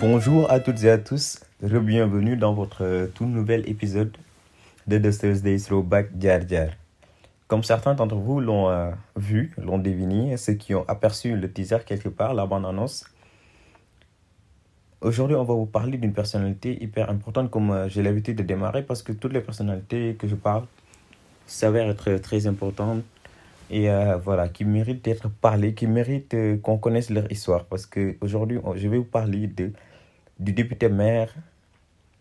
Bonjour à toutes et à tous, bienvenue dans votre euh, tout nouvel épisode de The Thursday Throwback Jar. Comme certains d'entre vous l'ont euh, vu, l'ont deviné, ceux qui ont aperçu le teaser quelque part, la bande-annonce, aujourd'hui on va vous parler d'une personnalité hyper importante comme euh, j'ai l'habitude de démarrer parce que toutes les personnalités que je parle s'avèrent être très importantes et voilà, qui méritent d'être parlées, qui méritent qu'on connaisse leur histoire parce qu'aujourd'hui je vais vous parler de du député maire,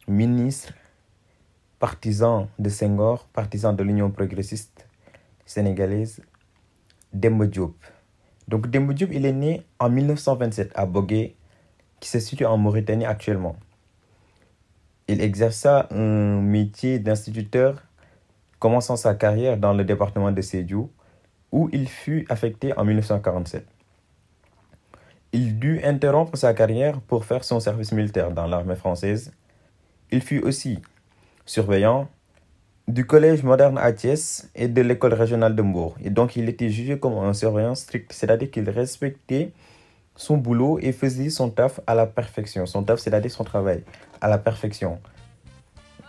ministre, partisan de Senghor, partisan de l'Union progressiste sénégalaise, Demba Diop. Donc Demba Diop, il est né en 1927 à Bogué, qui se situe en Mauritanie actuellement. Il exerça un métier d'instituteur, commençant sa carrière dans le département de Sédiou, où il fut affecté en 1947. Il dut interrompre sa carrière pour faire son service militaire dans l'armée française. Il fut aussi surveillant du collège moderne à Thiès et de l'école régionale de Mbourg. Et donc il était jugé comme un surveillant strict, c'est-à-dire qu'il respectait son boulot et faisait son taf à la perfection. Son taf, c'est-à-dire son travail à la perfection.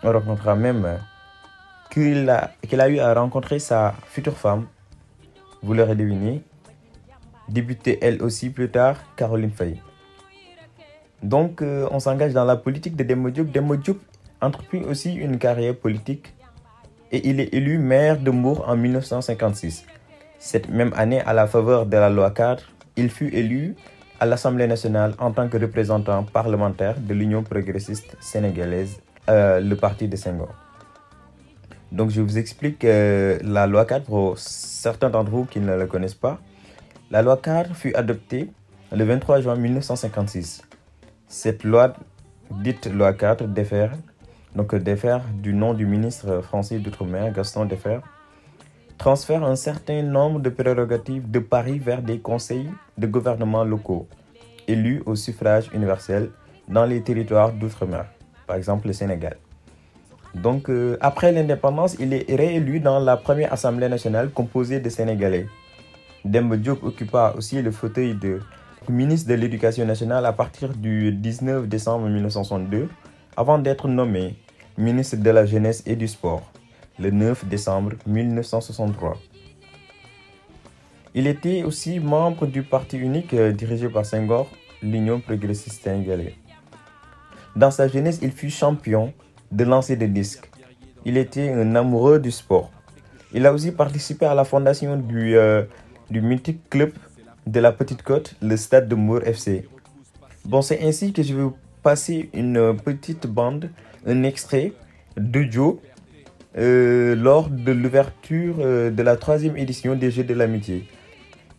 On rencontrera même qu'il a, qu'il a eu à rencontrer sa future femme. Vous l'aurez deviné, débutée elle aussi plus tard, Caroline Faye. Donc, euh, on s'engage dans la politique de Demba Diop. entreprit aussi une carrière politique et il est élu maire de Mour en 1956. Cette même année, à la faveur de la loi 4, il fut élu à l'Assemblée nationale en tant que représentant parlementaire de l'Union progressiste sénégalaise, euh, le parti de Senghor. Donc, je vous explique euh, la loi 4 pour certains d'entre vous qui ne la connaissent pas. La loi 4 fut adoptée le 23 juin 1956. Cette loi, dite loi 4, défère, donc défère du nom du ministre français d'Outre-mer, Gaston Defer, transfère un certain nombre de prérogatives de Paris vers des conseils de gouvernement locaux, élus au suffrage universel dans les territoires d'outre-mer, par exemple le Sénégal. Donc, euh, après l'indépendance, il est réélu dans la première Assemblée nationale composée de Sénégalais. Demba occupa aussi le fauteuil de ministre de l'Éducation nationale à partir du 19 décembre 1962 avant d'être nommé ministre de la Jeunesse et du Sport le 9 décembre 1963. Il était aussi membre du parti unique euh, dirigé par Senghor, l'Union progressiste sénégalaise. Dans sa jeunesse, il fut champion de lancer des disques. Il était un amoureux du sport. Il a aussi participé à la fondation du euh, du mythique club de la Petite Côte, le Stade de Mour FC. Bon, c'est ainsi que je vais vous passer une petite bande, un extrait de Joe euh, lors de l'ouverture euh, de la troisième édition des Jeux de l'amitié.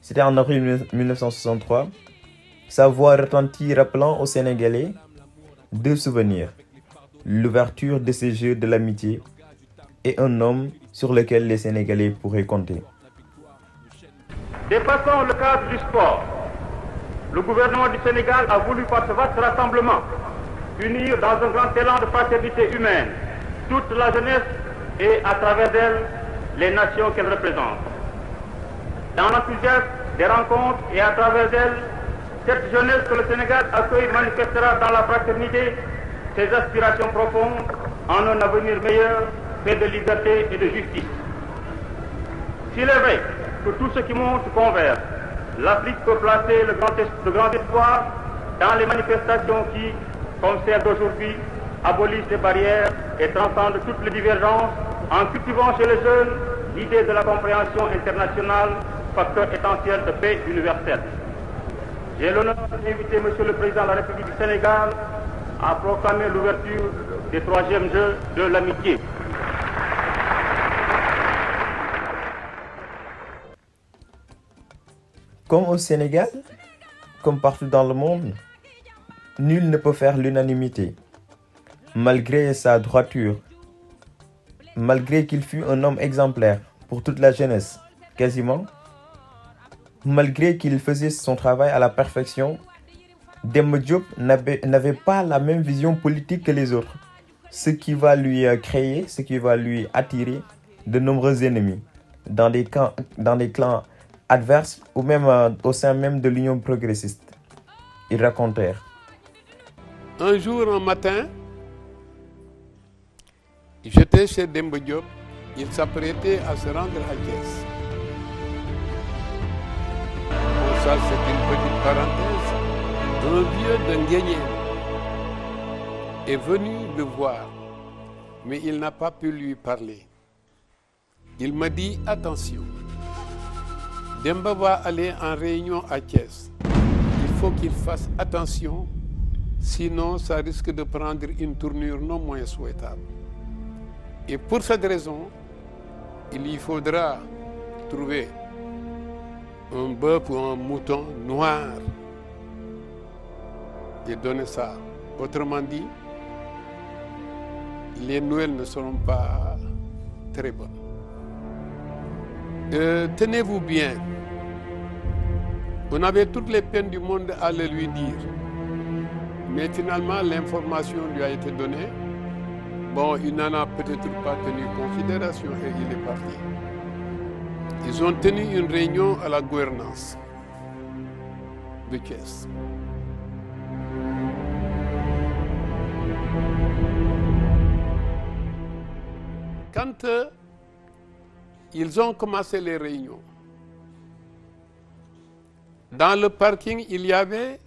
C'était en avril 1963. Sa voix retentit rappelant aux Sénégalais deux souvenirs. L'ouverture de ces Jeux de l'amitié et un homme sur lequel les Sénégalais pourraient compter. Dépassant le cadre du sport, le gouvernement du Sénégal a voulu par ce vaste rassemblement unir dans un grand élan de fraternité humaine toute la jeunesse et à travers elle les nations qu'elle représente. Dans l'enthousiasme des rencontres et à travers elles, cette jeunesse que le Sénégal accueille manifestera dans la fraternité ses aspirations profondes en un avenir meilleur fait de liberté et de justice. S'il est vrai que tout ce qui monte converge. L'Afrique peut placer le grand, espoir dans les manifestations qui, comme celle d'aujourd'hui, abolissent les barrières et transcendent toutes les divergences en cultivant chez les jeunes l'idée de la compréhension internationale, facteur essentiel de paix universelle. J'ai l'honneur d'inviter M. le Président de la République du Sénégal à proclamer l'ouverture des troisièmes Jeux de l'amitié. Comme au Sénégal, comme partout dans le monde, nul ne peut faire l'unanimité. Malgré sa droiture, malgré qu'il fût un homme exemplaire pour toute la jeunesse, quasiment, malgré qu'il faisait son travail à la perfection, Demba n'avait pas la même vision politique que les autres, ce qui va lui euh, créer, ce qui va lui attirer de nombreux ennemis dans des clans adverses ou même euh, au sein même de l'Union progressiste. Ils racontèrent. Un jour, un matin, j'étais chez Demba Diop. Il s'apprêtait à se rendre à Thiès. Ça, c'est une petite parenthèse. Un vieux Nguyen est venu le voir, mais il n'a pas pu lui parler. Il m'a dit attention, Demba va aller en réunion à Thiès. Il faut qu'il fasse attention, sinon ça risque de prendre une tournure non moins souhaitable. Et pour cette raison, il y faudra trouver un bœuf ou un mouton noir et donner ça. Autrement dit, les nouvelles ne seront pas très bonnes. Euh, Tenez-vous bien. On avait toutes les peines du monde à le lui dire. Mais finalement, l'information lui a été donnée. Bon, il n'en a peut-être pas tenu considération et il est parti. Ils ont tenu une réunion à la gouvernance de Thiès. Quand euh, ils ont commencé les réunions, dans le parking, il y avait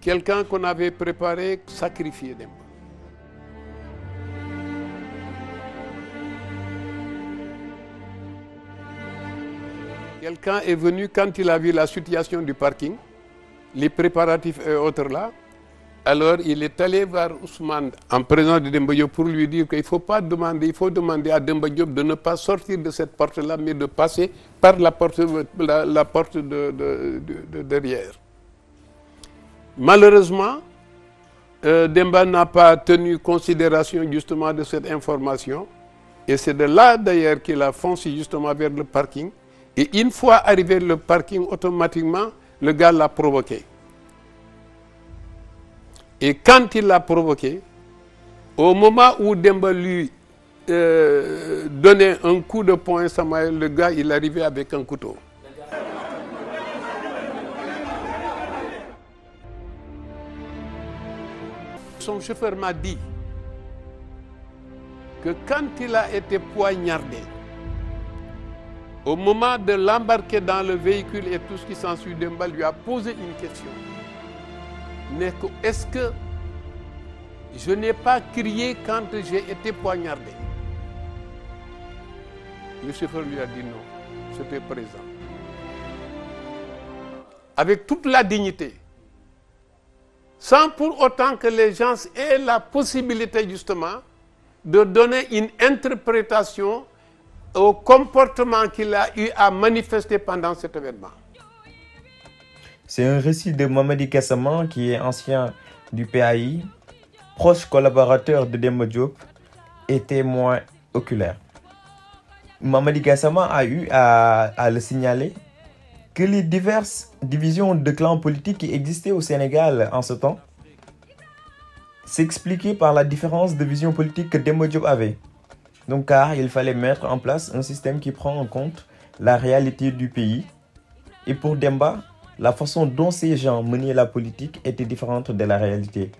quelqu'un qu'on avait préparé sacrifier Demba. Quelqu'un est venu quand il a vu la situation du parking, les préparatifs et autres là. Alors il est allé voir Ousmane en présence de Demba Diop pour lui dire qu'il ne faut pas demander, il faut demander à Demba Diop de ne pas sortir de cette porte-là, mais de passer par la porte, de derrière. Malheureusement, euh, Demba n'a pas tenu considération justement de cette information. Et c'est de là d'ailleurs qu'il a foncé justement vers le parking. Et une fois arrivé le parking, automatiquement, le gars l'a provoqué. Et quand il l'a provoqué, au moment où Demba lui euh, donnait un coup de poing, Samaël, le gars, il arrivait avec un couteau. Son chauffeur m'a dit que quand il a été poignardé, au moment de l'embarquer dans le véhicule et tout ce qui s'ensuit, Demba lui a posé une question. Est-ce que je n'ai pas crié quand j'ai été poignardé? Le lui a dit non, j'étais présent. Avec toute la dignité, sans pour autant que les gens aient la possibilité justement de donner une interprétation au comportement qu'il a eu à manifester pendant cet événement. C'est un récit de Mamadi Kassaman qui est ancien du PAI, proche collaborateur de Demba Diop et témoin oculaire. Mamadi Gassama a eu à, à, le signaler que les diverses divisions de clans politiques qui existaient au Sénégal en ce temps s'expliquaient par la différence de vision politique que Demba Diop avait. Donc car il fallait mettre en place un système qui prend en compte la réalité du pays. Et pour Demba, la façon dont ces gens menaient la politique était différente de la réalité.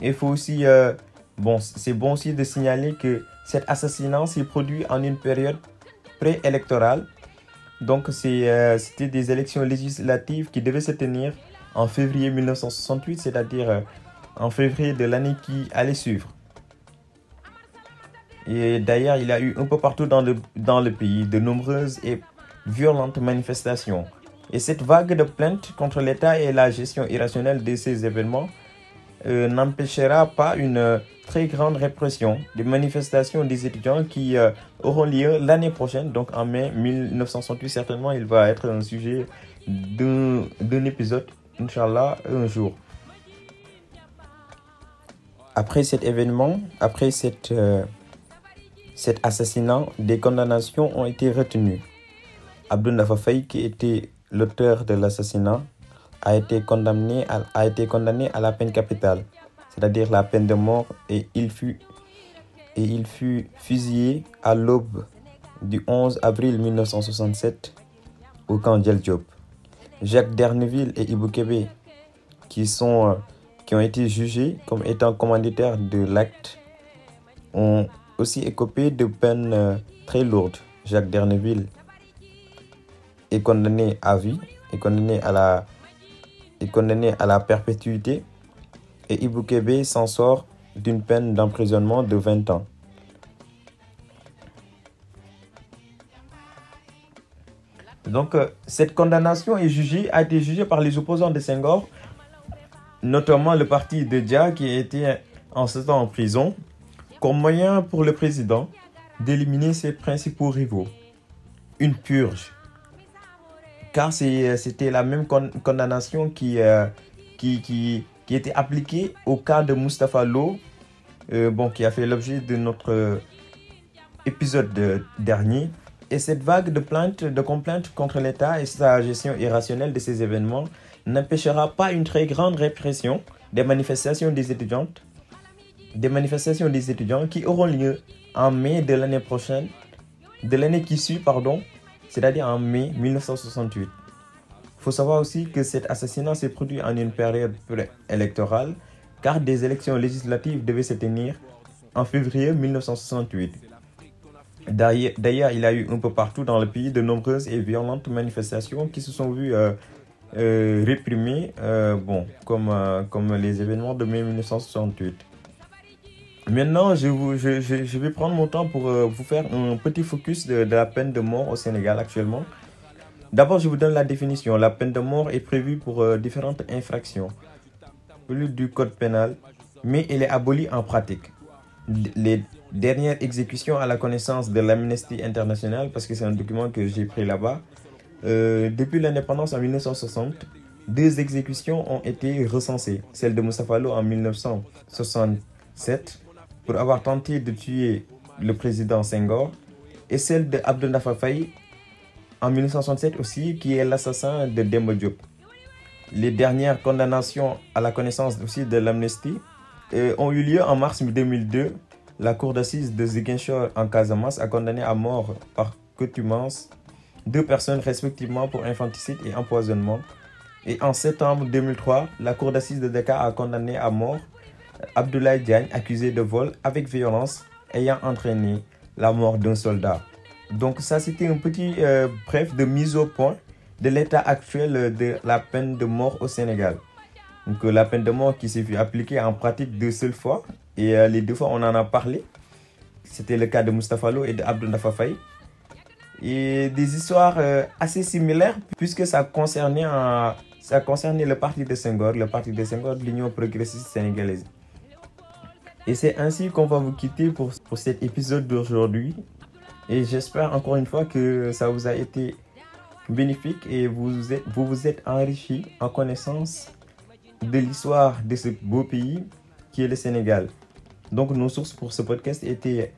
Il faut aussi, euh, bon, c'est bon aussi de signaler que cet assassinat s'est produit en une période préélectorale. Donc c'était euh, des élections législatives qui devaient se tenir en février 1968, c'est-à-dire euh, en février de l'année qui allait suivre. Et d'ailleurs, il y a eu un peu partout dans le, dans le pays de nombreuses et violentes manifestations. Et cette vague de plaintes contre l'État et la gestion irrationnelle de ces événements euh, n'empêchera pas une très grande répression des manifestations des étudiants qui euh, auront lieu l'année prochaine, donc en mai 1968. Certainement, il va être un sujet d'un épisode, Inch'Allah, un jour. Après cet événement, après euh, cet assassinat, des condamnations ont été retenues. Abdou Ndafa Faye, qui était l'auteur de l'assassinat, a été condamné à, la peine capitale, c'est-à-dire la peine de mort, et il fut, et il fut fusillé à l'aube du 11 avril 1967 au camp Djel Diop. Jacques Derneville et Ibou Kébé, qui, sont, euh, qui ont été jugés comme étant commanditaires de l'acte, ont aussi écopé de peines euh, très lourdes. Jacques Derneville condamné à vie, est condamné à la, est à la perpétuité et Ibou Kébé s'en sort d'une peine d'emprisonnement de 20 ans. Donc, euh, cette condamnation est jugée, a été jugée par les opposants de Senghor, notamment le parti de Dia qui été en ce temps en prison, comme moyen pour le président d'éliminer ses principaux rivaux. Une purge. Car c'est- c'était la même con- condamnation qui, euh, qui, qui, qui était appliquée au cas de Mustapha Lo, euh, bon, qui a fait l'objet de notre euh, épisode de- dernier. Et cette vague de plaintes, de complaintes contre l'État et sa gestion irrationnelle de ces événements n'empêchera pas une très grande répression des manifestations des étudiantes, des manifestations des étudiants qui auront lieu en mai de l'année prochaine, de l'année qui suit, pardon, c'est-à-dire en mai 1968. Il faut savoir aussi que cet assassinat s'est produit en une période électorale, car des élections législatives devaient se tenir en février 1968. D'ailleurs, il y a eu un peu partout dans le pays de nombreuses et violentes manifestations qui se sont vues euh, euh, réprimées, euh, bon, comme, comme les événements de mai 1968. Maintenant, je, vais prendre mon temps pour euh, vous faire un petit focus de, la peine de mort au Sénégal actuellement. D'abord, je vous donne la définition. La peine de mort est prévue pour euh, différentes infractions du code pénal, mais elle est abolie en pratique. Les dernières exécutions à la connaissance de l'Amnesty International, parce que c'est un document que j'ai pris là-bas, euh, depuis l'indépendance en 1960, deux exécutions ont été recensées. Celle de Moussa Fallo en 1967 pour avoir tenté de tuer le président Senghor et celle de Abdel Faye en 1967 aussi, qui est l'assassin de Demba Diop. Les dernières condamnations à la connaissance aussi de l'Amnesty euh, ont eu lieu en mars 2002. La cour d'assises de Ziguinchor en Casamance a condamné à mort par contumace deux personnes respectivement pour infanticide et empoisonnement. Et en septembre 2003, la cour d'assises de Dakar a condamné à mort Abdoulaye Diagne, accusé de vol avec violence ayant entraîné la mort d'un soldat. Donc ça, c'était un petit euh, bref de mise au point de l'état actuel de la peine de mort au Sénégal. Donc la peine de mort qui s'est vue appliquée en pratique deux seules fois, et euh, les deux fois on en a parlé. C'était le cas de Mustapha Lo et de Abdou Ndafa Faye. Et des histoires euh, assez similaires, puisque ça concernait, ça concernait le parti de Senghor, le parti de Senghor de l'Union progressiste sénégalaise. Et c'est ainsi qu'on va vous quitter pour, pour cet épisode d'aujourd'hui. Et j'espère encore une fois que ça vous a été bénéfique et vous vous vous êtes enrichi en connaissance de l'histoire de ce beau pays qui est le Sénégal. Donc nos sources pour ce podcast étaient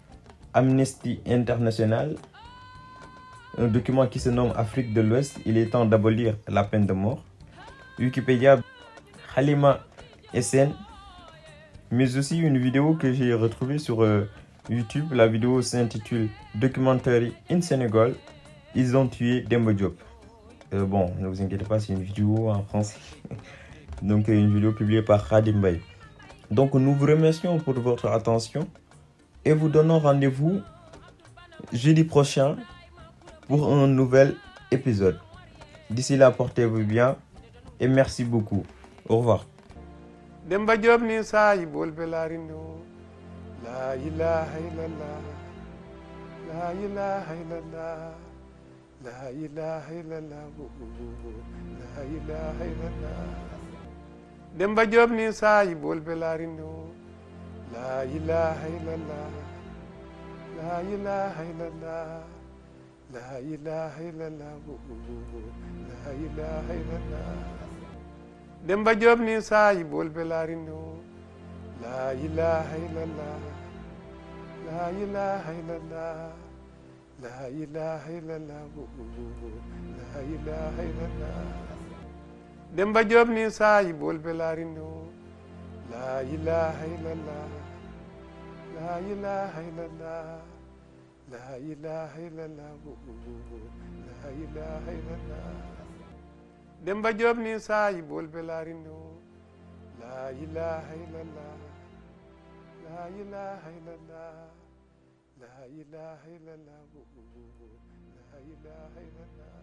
Amnesty International, un document qui se nomme Afrique de l'Ouest, il est temps d'abolir la peine de mort. Wikipédia, Halima SN, mais aussi une vidéo que j'ai retrouvée sur euh, YouTube. La vidéo s'intitule Documentary in Senegal. Ils ont tué Demba Diop. Euh, bon, ne vous inquiétez pas, c'est une vidéo en français. Donc, euh, une vidéo publiée par Khadim. Donc, nous vous remercions pour votre attention et vous donnons rendez-vous jeudi prochain pour un nouvel épisode. D'ici là, portez-vous bien et merci beaucoup. Au revoir. Demba job ni saahibol belarino la ilaha illallah la ilaha illallah la ilaha illallah la ilaha illallah demba job ni saahibol belarino La ilaha illallah. La ilaha illallah. La ilaha illallah. La ilaha illallah. Demba Job ni sayi bolbe larindo. La ilaha illallah. La ilaha illallah. La ilaha illallah. La ilaha illallah. Demba Job ni sayi bolbe larindo. La ilaha illallah. La ilaha illallah. La ilaha illallah. La ilaha illallah. Demba Job ni sayi bolbe larindo. La ilaha illallah. La ilaha illallah. La ilaha illallah. La ilaha illallah.